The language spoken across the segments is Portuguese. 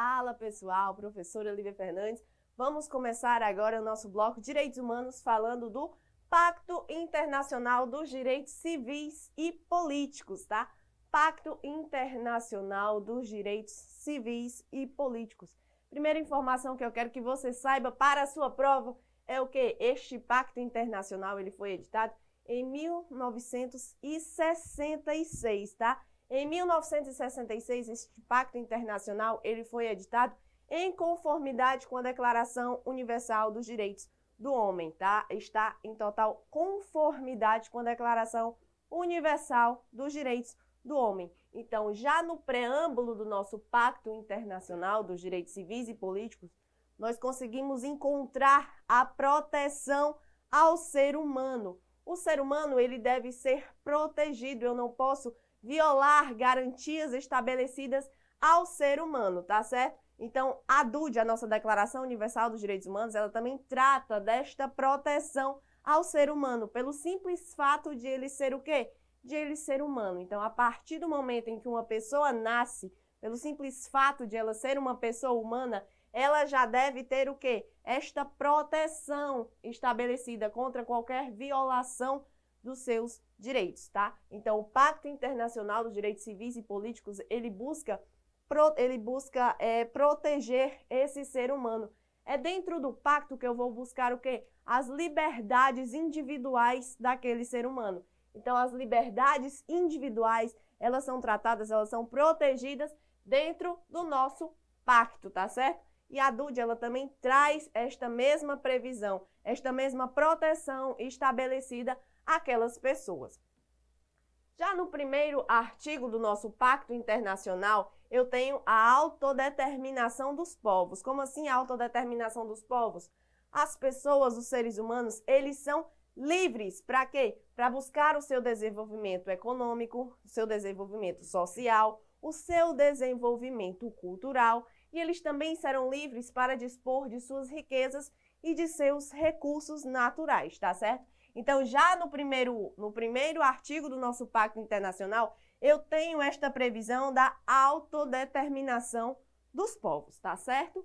Fala pessoal, professora Lívia Fernandes. Vamos começar agora o nosso bloco Direitos Humanos falando do Pacto Internacional dos Direitos Civis e Políticos, tá? Pacto Internacional dos Direitos Civis e Políticos. Primeira informação que eu quero que você saiba para a sua prova é o que este pacto internacional ele foi editado em 1966, tá? Em 1966, este pacto internacional ele foi editado em conformidade com a Declaração Universal dos Direitos do Homem, tá? Está em total conformidade com a Declaração Universal dos Direitos do Homem. Então, já no preâmbulo do nosso Pacto Internacional dos Direitos Civis e Políticos, nós conseguimos encontrar a proteção ao ser humano. O ser humano, ele deve ser protegido. Eu não posso violar garantias estabelecidas ao ser humano, tá certo? Então, a DUD, a nossa Declaração Universal dos Direitos Humanos, ela também trata desta proteção ao ser humano, pelo simples fato de ele ser o quê? De ele ser humano. Então, a partir do momento em que uma pessoa nasce, pelo simples fato de ela ser uma pessoa humana, ela já deve ter o quê? Esta proteção estabelecida contra qualquer violação dos seus direitos, tá? Então, o Pacto Internacional dos Direitos Civis e Políticos, ele busca, ele busca é, proteger esse ser humano. É dentro do pacto que eu vou buscar o quê? As liberdades individuais daquele ser humano. Então, as liberdades individuais, elas são tratadas, elas são protegidas dentro do nosso pacto, tá certo? E a DUD, ela também traz esta mesma previsão, esta mesma proteção estabelecida aquelas pessoas. Já no primeiro artigo do nosso Pacto Internacional, eu tenho a autodeterminação dos povos. Como assim a autodeterminação dos povos? As pessoas, os seres humanos, eles são livres para quê? Para buscar o seu desenvolvimento econômico, o seu desenvolvimento social, o seu desenvolvimento cultural, e eles também serão livres para dispor de suas riquezas e de seus recursos naturais, tá certo? Então, já no primeiro, no primeiro artigo do nosso Pacto Internacional, eu tenho esta previsão da autodeterminação dos povos, tá certo?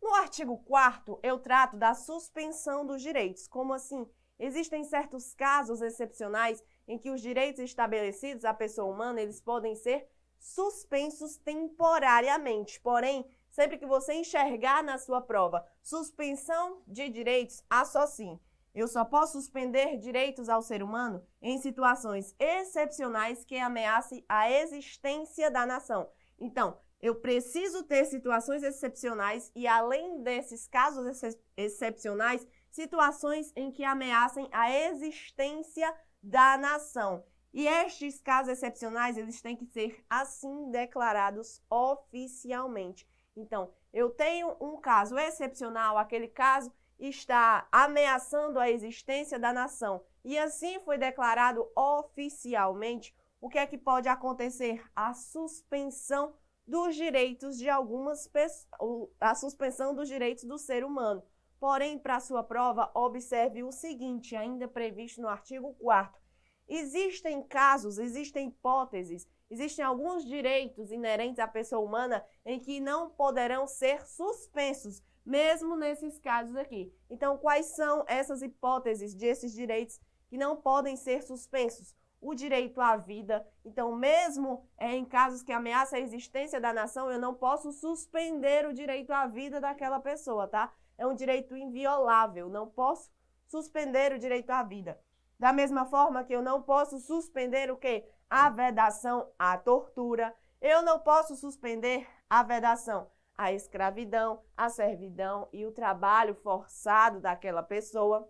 No artigo 4 eu trato da suspensão dos direitos. Como assim? Existem certos casos excepcionais em que os direitos estabelecidos à pessoa humana, eles podem ser suspensos temporariamente. Porém, sempre que você enxergar na sua prova suspensão de direitos, associe eu só posso suspender direitos ao ser humano em situações excepcionais que ameacem a existência da nação. Então, eu preciso ter situações excepcionais e, além desses casos ex excepcionais, situações em que ameacem a existência da nação. E estes casos excepcionais, eles têm que ser assim declarados oficialmente. Então, eu tenho um caso excepcional, aquele caso está ameaçando a existência da nação e assim foi declarado oficialmente, o que é que pode acontecer? A suspensão dos direitos de algumas pessoas, a suspensão dos direitos do ser humano. Porém, para sua prova, observe o seguinte, ainda previsto no artigo 4 Existem casos, existem hipóteses, existem alguns direitos inerentes à pessoa humana em que não poderão ser suspensos, mesmo nesses casos aqui. Então, quais são essas hipóteses desses direitos que não podem ser suspensos? O direito à vida. Então, mesmo é, em casos que ameaça a existência da nação, eu não posso suspender o direito à vida daquela pessoa, tá? É um direito inviolável, não posso suspender o direito à vida. Da mesma forma que eu não posso suspender o quê? A vedação à tortura. Eu não posso suspender a vedação à escravidão, à servidão e o trabalho forçado daquela pessoa.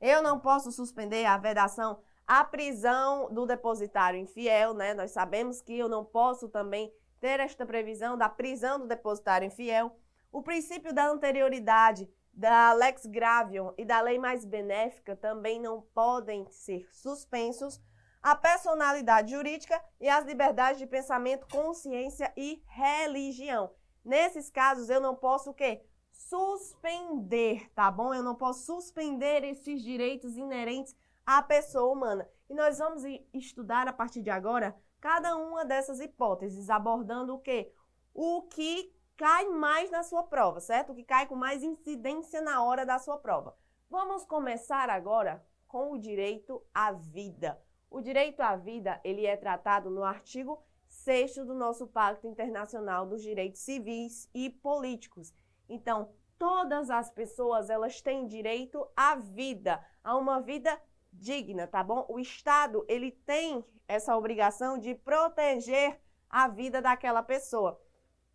Eu não posso suspender a vedação à prisão do depositário infiel, né? Nós sabemos que eu não posso também ter esta previsão da prisão do depositário infiel. O princípio da anterioridade da Lex Gravion e da lei mais benéfica também não podem ser suspensos a personalidade jurídica e as liberdades de pensamento, consciência e religião. Nesses casos, eu não posso o quê? Suspender, tá bom? Eu não posso suspender esses direitos inerentes à pessoa humana. E nós vamos estudar a partir de agora cada uma dessas hipóteses, abordando o quê? O que cai mais na sua prova, certo? O que cai com mais incidência na hora da sua prova. Vamos começar agora com o direito à vida. O direito à vida, ele é tratado no artigo 6 do nosso Pacto Internacional dos Direitos Civis e Políticos. Então, todas as pessoas, elas têm direito à vida, a uma vida digna, tá bom? O Estado, ele tem essa obrigação de proteger a vida daquela pessoa.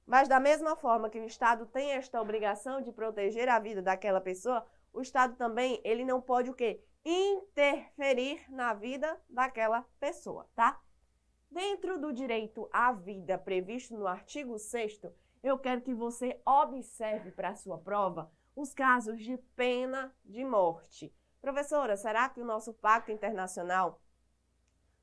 Mas da mesma forma que o Estado tem esta obrigação de proteger a vida daquela pessoa, o Estado também, ele não pode o quê? Interferir na vida daquela pessoa, tá? Dentro do direito à vida previsto no artigo 6 eu quero que você observe para a sua prova os casos de pena de morte. Professora, será que o nosso Pacto Internacional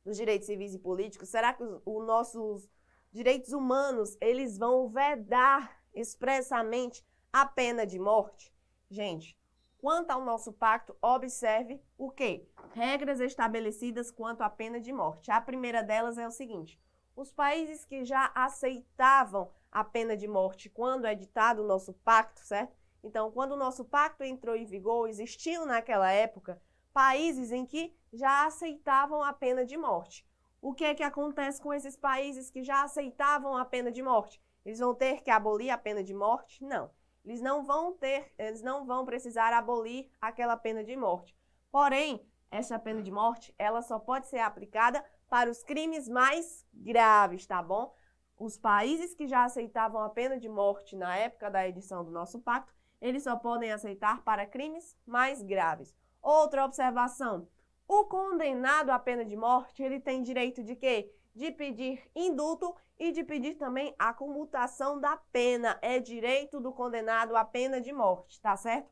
dos Direitos Civis e Políticos, será que os, os nossos direitos humanos, eles vão vedar expressamente a pena de morte? Gente, quanto ao nosso pacto, observe o quê? Regras estabelecidas quanto à pena de morte. A primeira delas é o seguinte: os países que já aceitavam a pena de morte quando é ditado o nosso pacto, certo? Então, quando o nosso pacto entrou em vigor, existiam naquela época países em que já aceitavam a pena de morte. O que é que acontece com esses países que já aceitavam a pena de morte? Eles vão ter que abolir a pena de morte? Não. Eles não vão ter, eles não vão precisar abolir aquela pena de morte. Porém, essa pena de morte, ela só pode ser aplicada para os crimes mais graves, tá bom? Os países que já aceitavam a pena de morte na época da edição do nosso pacto, eles só podem aceitar para crimes mais graves. Outra observação: o condenado à pena de morte, ele tem direito de quê? De pedir indulto e de pedir também a comutação da pena. É direito do condenado à pena de morte, tá certo?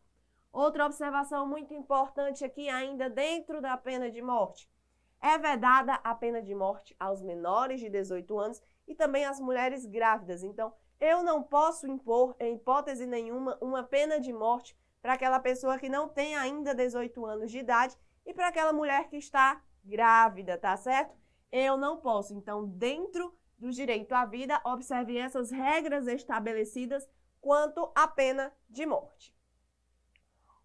Outra observação muito importante aqui, ainda dentro da pena de morte. É vedada a pena de morte aos menores de 18 anos e também às mulheres grávidas. Então, eu não posso impor, em hipótese nenhuma, uma pena de morte para aquela pessoa que não tem ainda 18 anos de idade e para aquela mulher que está grávida, tá certo? Eu não posso. Então, dentro do direito à vida, observe essas regras estabelecidas quanto à pena de morte.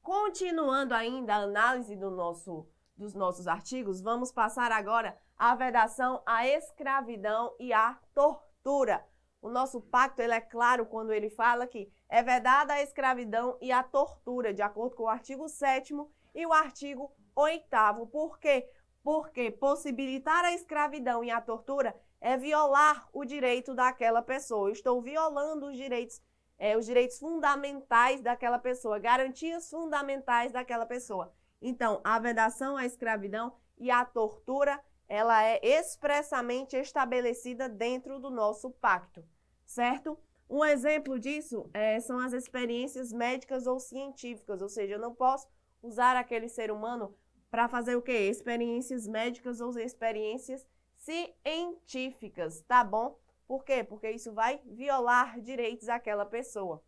Continuando ainda a análise do nosso, dos nossos artigos, vamos passar agora à vedação à escravidão e à tortura. O nosso pacto ele é claro quando ele fala que é vedada a escravidão e a tortura, de acordo com o artigo 7 e o artigo 8 Por quê? Porque possibilitar a escravidão e a tortura é violar o direito daquela pessoa. Eu estou violando os direitos, é, os direitos fundamentais daquela pessoa, garantias fundamentais daquela pessoa. Então, a vedação à escravidão e a tortura ela é expressamente estabelecida dentro do nosso pacto, certo? Um exemplo disso é, são as experiências médicas ou científicas, ou seja, eu não posso usar aquele ser humano para fazer o quê? Experiências médicas ou experiências científicas, tá bom? Por quê? Porque isso vai violar direitos daquela pessoa.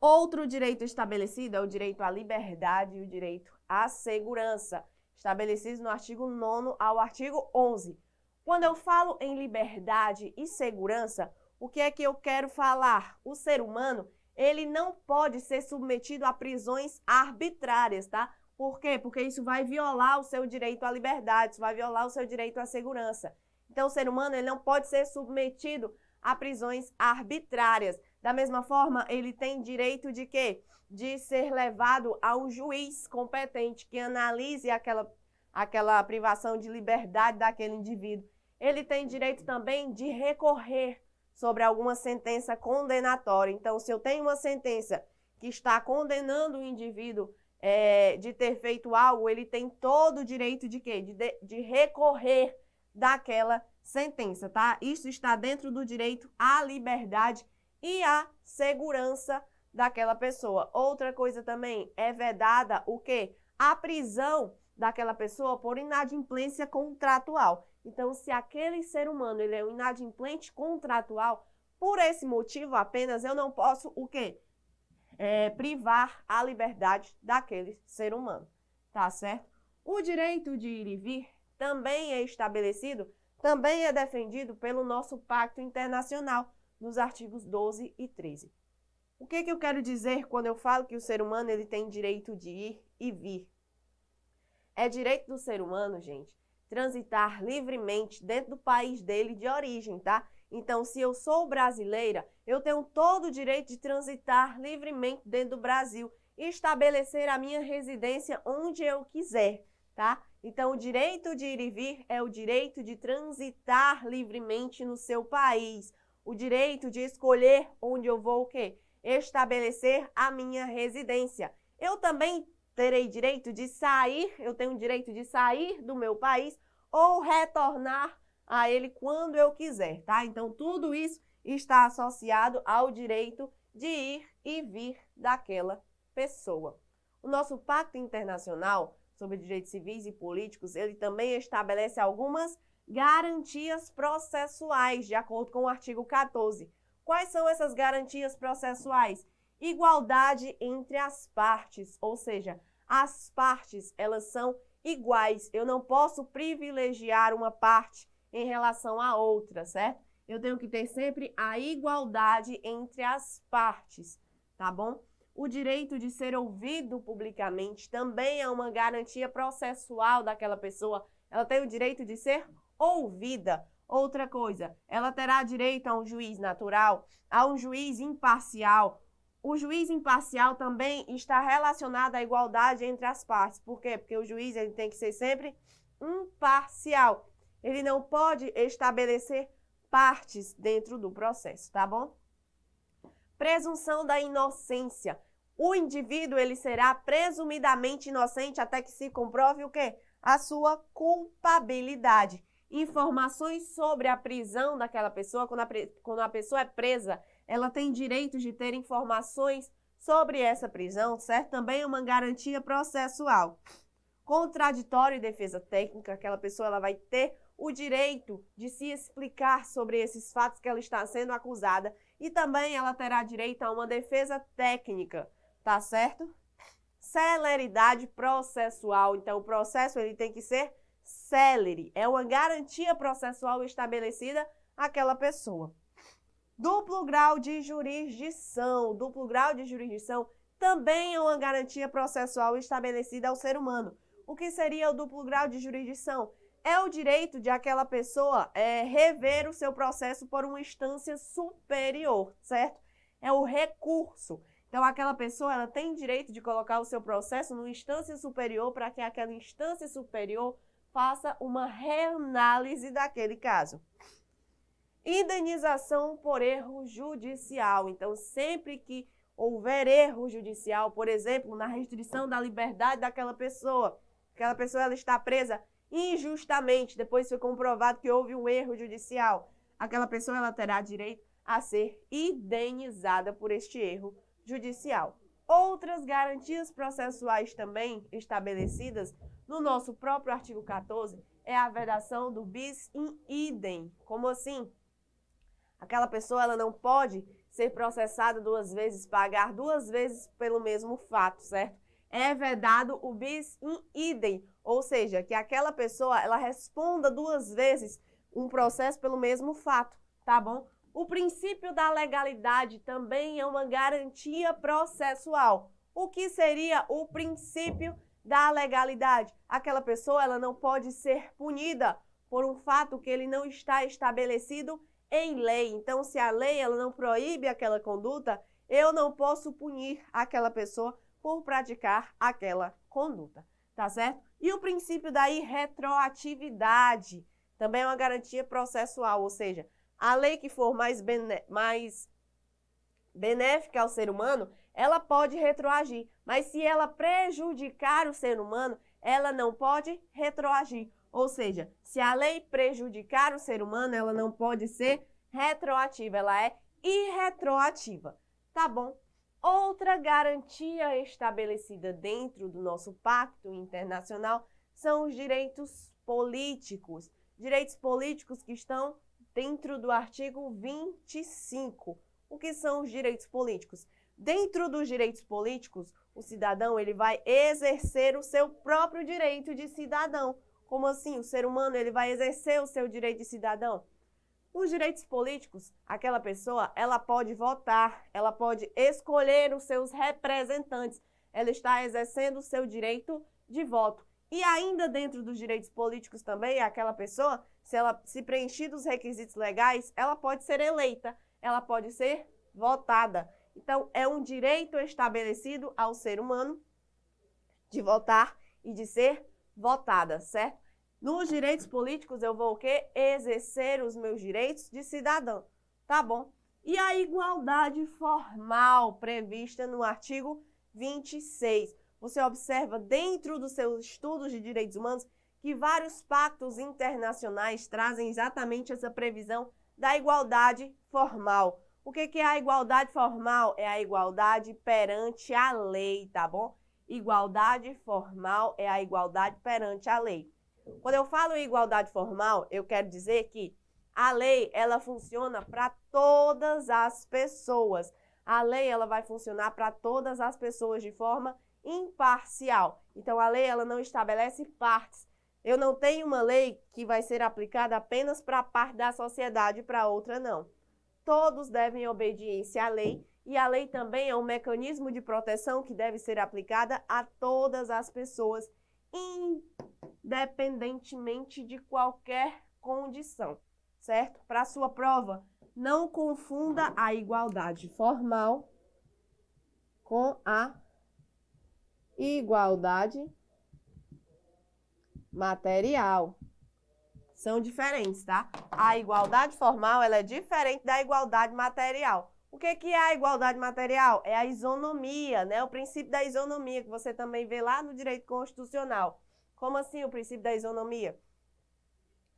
Outro direito estabelecido é o direito à liberdade e o direito à segurança estabelecidos no artigo 9 ao artigo 11. Quando eu falo em liberdade e segurança, o que é que eu quero falar? O ser humano, ele não pode ser submetido a prisões arbitrárias, tá? Por quê? Porque isso vai violar o seu direito à liberdade, isso vai violar o seu direito à segurança. Então, o ser humano ele não pode ser submetido a prisões arbitrárias. Da mesma forma, ele tem direito de quê? De ser levado a um juiz competente que analise aquela, aquela privação de liberdade daquele indivíduo. Ele tem direito também de recorrer sobre alguma sentença condenatória. Então, se eu tenho uma sentença que está condenando o indivíduo é, de ter feito algo, ele tem todo o direito de quê? De, de, recorrer daquela sentença, tá? Isso está dentro do direito à liberdade e à segurança daquela pessoa. Outra coisa também é vedada o quê? A prisão daquela pessoa por inadimplência contratual. Então, se aquele ser humano ele é um inadimplente contratual, por esse motivo apenas eu não posso o quê? É, privar a liberdade daquele ser humano, tá certo? O direito de ir e vir também é estabelecido, também é defendido pelo nosso pacto internacional nos artigos 12 e 13. O que, que eu quero dizer quando eu falo que o ser humano ele tem direito de ir e vir? É direito do ser humano, gente, transitar livremente dentro do país dele de origem, tá? Então, se eu sou brasileira, eu tenho todo o direito de transitar livremente dentro do Brasil e estabelecer a minha residência onde eu quiser, tá? Então, o direito de ir e vir é o direito de transitar livremente no seu país, o direito de escolher onde eu vou o quê? Estabelecer a minha residência. Eu também terei direito de sair, eu tenho direito de sair do meu país ou retornar a ele quando eu quiser, tá? Então, tudo isso está associado ao direito de ir e vir daquela pessoa. O nosso Pacto Internacional sobre Direitos Civis e Políticos, ele também estabelece algumas garantias processuais, de acordo com o artigo 14. Quais são essas garantias processuais? Igualdade entre as partes, ou seja, as partes, elas são iguais. Eu não posso privilegiar uma parte em relação à outra, certo? Eu tenho que ter sempre a igualdade entre as partes, tá bom? O direito de ser ouvido publicamente também é uma garantia processual daquela pessoa. Ela tem o direito de ser ouvida. Outra coisa, ela terá direito a um juiz natural, a um juiz imparcial. O juiz imparcial também está relacionado à igualdade entre as partes. Por quê? Porque o juiz ele tem que ser sempre imparcial. Ele não pode estabelecer partes dentro do processo, tá bom? Presunção da inocência. O indivíduo ele será presumidamente inocente até que se comprove o quê? A sua culpabilidade informações sobre a prisão daquela pessoa, quando a, quando a pessoa é presa, ela tem direito de ter informações sobre essa prisão, certo? Também é uma garantia processual. Contraditório e defesa técnica, aquela pessoa ela vai ter o direito de se explicar sobre esses fatos que ela está sendo acusada e também ela terá direito a uma defesa técnica, tá certo? Celeridade processual, então o processo ele tem que ser célere, é uma garantia processual estabelecida àquela pessoa. Duplo grau de jurisdição. Duplo grau de jurisdição também é uma garantia processual estabelecida ao ser humano. O que seria o duplo grau de jurisdição? É o direito de aquela pessoa é, rever o seu processo por uma instância superior, certo? É o recurso. Então, aquela pessoa ela tem direito de colocar o seu processo numa instância superior para que aquela instância superior faça uma reanálise daquele caso. Indenização por erro judicial. Então, sempre que houver erro judicial, por exemplo, na restrição da liberdade daquela pessoa, aquela pessoa ela está presa injustamente, depois foi comprovado que houve um erro judicial, aquela pessoa ela terá direito a ser indenizada por este erro judicial. Outras garantias processuais também estabelecidas no nosso próprio artigo 14 é a vedação do bis in idem. Como assim? Aquela pessoa ela não pode ser processada duas vezes, pagar duas vezes pelo mesmo fato, certo? É vedado o bis in idem, ou seja, que aquela pessoa ela responda duas vezes um processo pelo mesmo fato, tá bom? O princípio da legalidade também é uma garantia processual. O que seria o princípio da legalidade? Aquela pessoa ela não pode ser punida por um fato que ele não está estabelecido em lei. Então, se a lei ela não proíbe aquela conduta, eu não posso punir aquela pessoa por praticar aquela conduta, tá certo? E o princípio da irretroatividade também é uma garantia processual, ou seja, a lei que for mais, mais benéfica ao ser humano, ela pode retroagir. Mas se ela prejudicar o ser humano, ela não pode retroagir. Ou seja, se a lei prejudicar o ser humano, ela não pode ser retroativa, ela é irretroativa. Tá bom? Outra garantia estabelecida dentro do nosso pacto internacional são os direitos políticos. Direitos políticos que estão dentro do artigo 25. O que são os direitos políticos? Dentro dos direitos políticos, o cidadão ele vai exercer o seu próprio direito de cidadão. Como assim? O ser humano ele vai exercer o seu direito de cidadão? Nos direitos políticos, aquela pessoa, ela pode votar, ela pode escolher os seus representantes, ela está exercendo o seu direito de voto. E ainda dentro dos direitos políticos também, aquela pessoa, se ela se preencher dos requisitos legais, ela pode ser eleita, ela pode ser votada. Então, é um direito estabelecido ao ser humano de votar e de ser votada, certo? Nos direitos políticos, eu vou o quê? Exercer os meus direitos de cidadão. Tá bom? E a igualdade formal prevista no artigo 26. Você observa dentro dos seus estudos de direitos humanos que vários pactos internacionais trazem exatamente essa previsão da igualdade formal. O que, que é a igualdade formal? É a igualdade perante a lei, tá bom? Igualdade formal é a igualdade perante a lei. Quando eu falo em igualdade formal, eu quero dizer que a lei, ela funciona para todas as pessoas. A lei, ela vai funcionar para todas as pessoas de forma imparcial. Então, a lei, ela não estabelece partes. Eu não tenho uma lei que vai ser aplicada apenas para a parte da sociedade para outra não todos devem obediência à lei e a lei também é um mecanismo de proteção que deve ser aplicada a todas as pessoas, independentemente de qualquer condição, certo? Para sua prova, não confunda a igualdade formal com a igualdade material são diferentes, tá? A igualdade formal ela é diferente da igualdade material. O que, que é a igualdade material? É a isonomia, né? O princípio da isonomia, que você também vê lá no direito constitucional. Como assim o princípio da isonomia?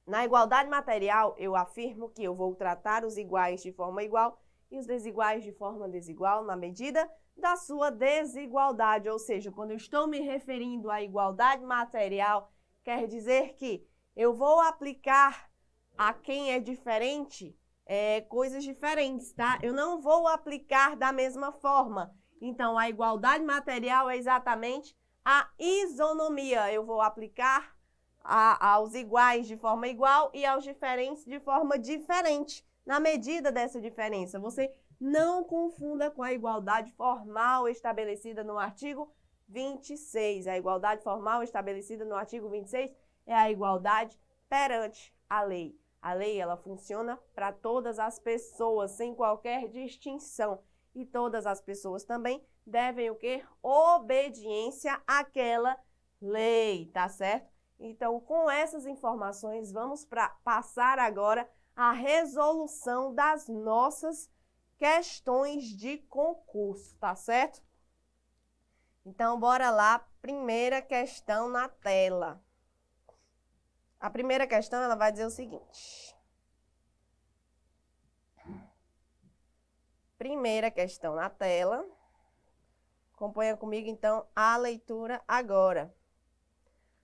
Na igualdade material, eu afirmo que eu vou tratar os iguais de forma igual e os desiguais de forma desigual na medida da sua desigualdade. Ou seja, quando eu estou me referindo à igualdade material, quer dizer que eu vou aplicar a quem é diferente é, coisas diferentes, tá? Eu não vou aplicar da mesma forma. Então, a igualdade material é exatamente a isonomia. Eu vou aplicar a, aos iguais de forma igual e aos diferentes de forma diferente, na medida dessa diferença. Você não confunda com a igualdade formal estabelecida no artigo 26. A igualdade formal estabelecida no artigo 26 é a igualdade perante a lei. A lei ela funciona para todas as pessoas sem qualquer distinção e todas as pessoas também devem o quê? Obediência àquela lei, tá certo? Então, com essas informações, vamos para passar agora a resolução das nossas questões de concurso, tá certo? Então, bora lá, primeira questão na tela. A primeira questão ela vai dizer o seguinte. Primeira questão na tela. Acompanha comigo então a leitura agora.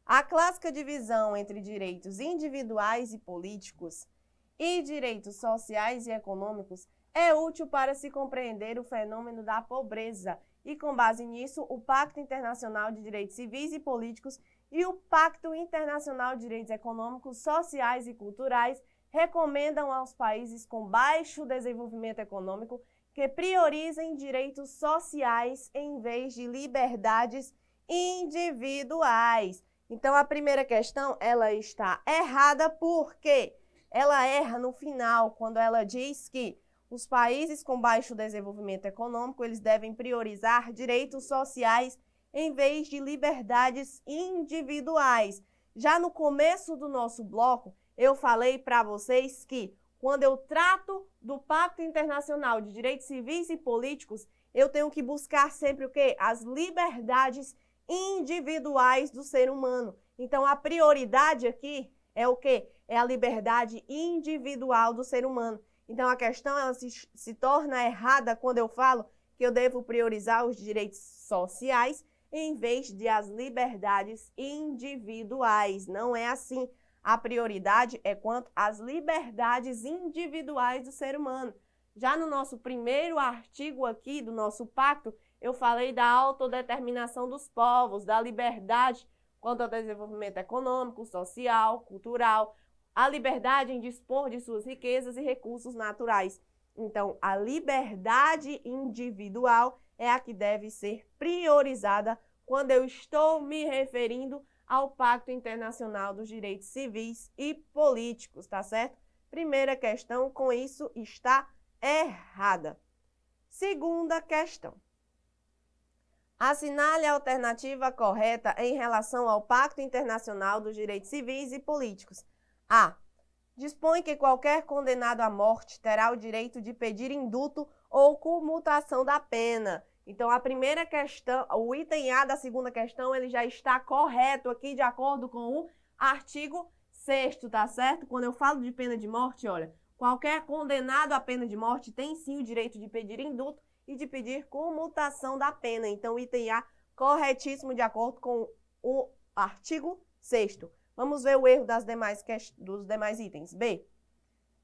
A clássica divisão entre direitos individuais e políticos e direitos sociais e econômicos é útil para se compreender o fenômeno da pobreza e, com base nisso, o Pacto Internacional de Direitos Civis e Políticos e o Pacto Internacional de Direitos Econômicos, Sociais e Culturais recomendam aos países com baixo desenvolvimento econômico que priorizem direitos sociais em vez de liberdades individuais. Então a primeira questão, ela está errada porque ela erra no final quando ela diz que os países com baixo desenvolvimento econômico, eles devem priorizar direitos sociais em vez de liberdades individuais. Já no começo do nosso bloco, eu falei para vocês que quando eu trato do Pacto Internacional de Direitos Civis e Políticos, eu tenho que buscar sempre o quê? As liberdades individuais do ser humano. Então a prioridade aqui é o quê? É a liberdade individual do ser humano. Então a questão se, se torna errada quando eu falo que eu devo priorizar os direitos sociais em vez de as liberdades individuais. Não é assim. A prioridade é quanto às liberdades individuais do ser humano. Já no nosso primeiro artigo aqui do nosso pacto, eu falei da autodeterminação dos povos, da liberdade quanto ao desenvolvimento econômico, social, cultural. a liberdade em dispor de suas riquezas e recursos naturais. Então, a liberdade individual é a que deve ser priorizada quando eu estou me referindo ao Pacto Internacional dos Direitos Civis e Políticos, tá certo? Primeira questão, com isso está errada. Segunda questão. Assinale a alternativa correta em relação ao Pacto Internacional dos Direitos Civis e Políticos. A. Dispõe que qualquer condenado à morte terá o direito de pedir indulto ou comutação da pena. Então, a primeira questão, o item A da segunda questão, ele já está correto aqui de acordo com o artigo 6 tá certo? Quando eu falo de pena de morte, olha, qualquer condenado à pena de morte tem sim o direito de pedir indulto e de pedir comutação da pena. Então, item A corretíssimo de acordo com o artigo 6 Vamos ver o erro das demais, dos demais itens. B.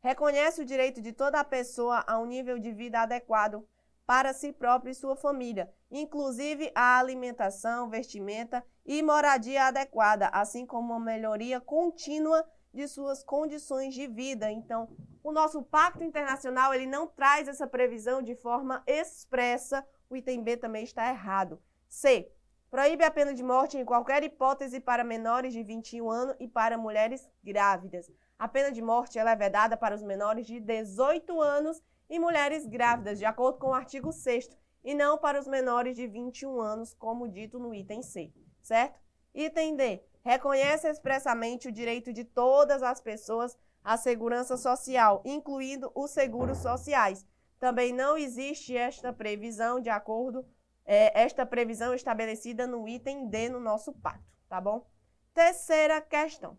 Reconhece o direito de toda pessoa a um nível de vida adequado para si próprio e sua família, inclusive a alimentação, vestimenta e moradia adequada, assim como uma melhoria contínua de suas condições de vida. Então, o nosso pacto internacional ele não traz essa previsão de forma expressa. O item B também está errado. C. Proíbe a pena de morte em qualquer hipótese para menores de 21 anos e para mulheres grávidas. A pena de morte ela é vedada para os menores de 18 anos e mulheres grávidas, de acordo com o artigo 6 e não para os menores de 21 anos, como dito no item C, certo? Item D. Reconhece expressamente o direito de todas as pessoas à segurança social, incluindo os seguros sociais. Também não existe esta previsão de acordo é, esta previsão estabelecida no item D no nosso pacto, tá bom? Terceira questão.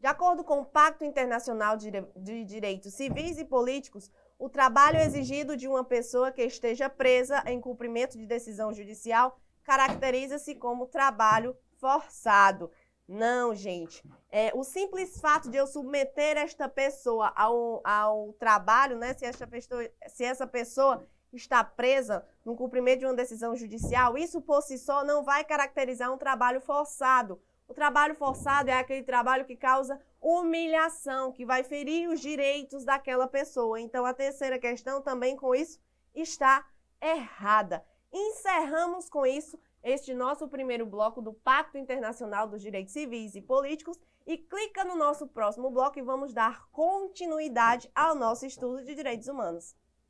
De acordo com o Pacto Internacional de Direitos Civis e Políticos, o trabalho exigido de uma pessoa que esteja presa em cumprimento de decisão judicial caracteriza-se como trabalho forçado. Não, gente. É, o simples fato de eu submeter esta pessoa ao, ao trabalho, né? Se essa, pessoa, se essa pessoa está presa no cumprimento de uma decisão judicial, isso por si só não vai caracterizar um trabalho forçado. O trabalho forçado é aquele trabalho que causa humilhação, que vai ferir os direitos daquela pessoa. Então, a terceira questão também com isso está errada. Encerramos com isso este nosso primeiro bloco do Pacto Internacional dos Direitos Civis e Políticos e clica no nosso próximo bloco e vamos dar continuidade ao nosso estudo de direitos humanos.